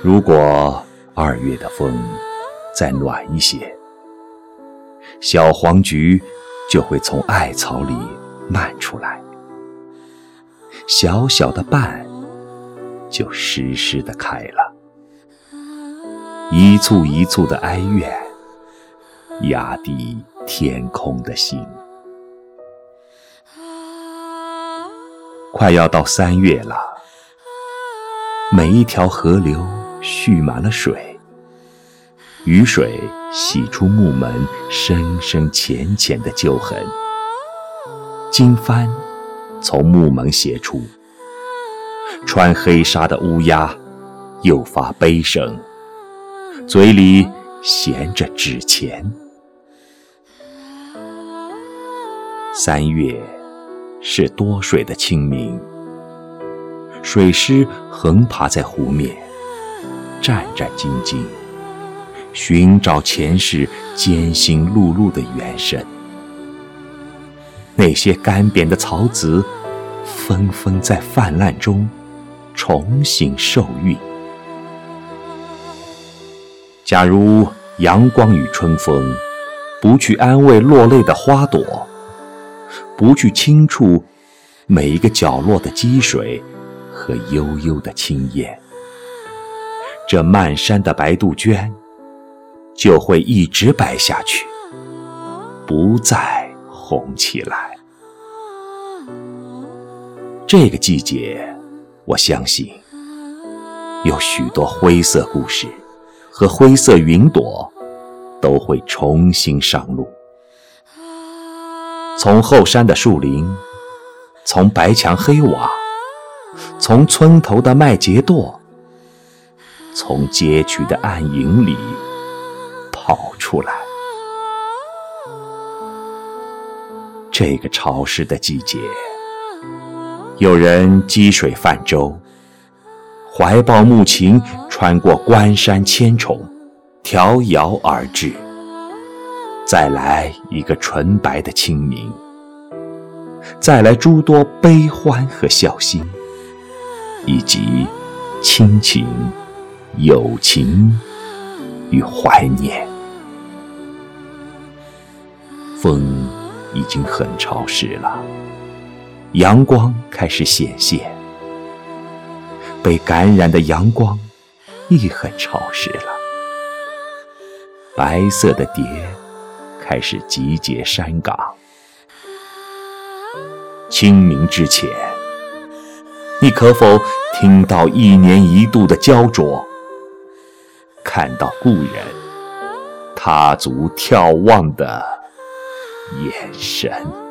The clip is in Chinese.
如果二月的风再暖一些，小黄菊就会从艾草里漫出来，小小的瓣就湿湿的开了，一簇一簇的哀怨压低天空的心。快要到三月了，每一条河流。蓄满了水，雨水洗出木门深深浅浅的旧痕。经幡从木门斜出，穿黑纱的乌鸦又发悲声，嘴里衔着纸钱。三月是多水的清明，水狮横爬在湖面。战战兢兢，寻找前世艰辛碌碌的元神。那些干瘪的草籽，纷纷在泛滥中重新受孕。假如阳光与春风不去安慰落泪的花朵，不去轻触每一个角落的积水和悠悠的青烟。这漫山的白杜鹃，就会一直白下去，不再红起来。这个季节，我相信有许多灰色故事和灰色云朵都会重新上路。从后山的树林，从白墙黑瓦，从村头的麦秸垛。从街区的暗影里跑出来。这个潮湿的季节，有人积水泛舟，怀抱木琴穿过关山千重，迢遥而至。再来一个纯白的清明，再来诸多悲欢和孝心，以及亲情。友情与怀念，风已经很潮湿了，阳光开始显现，被感染的阳光亦很潮湿了。白色的蝶开始集结山岗，清明之前，你可否听到一年一度的焦灼？看到故人踏足眺望的眼神。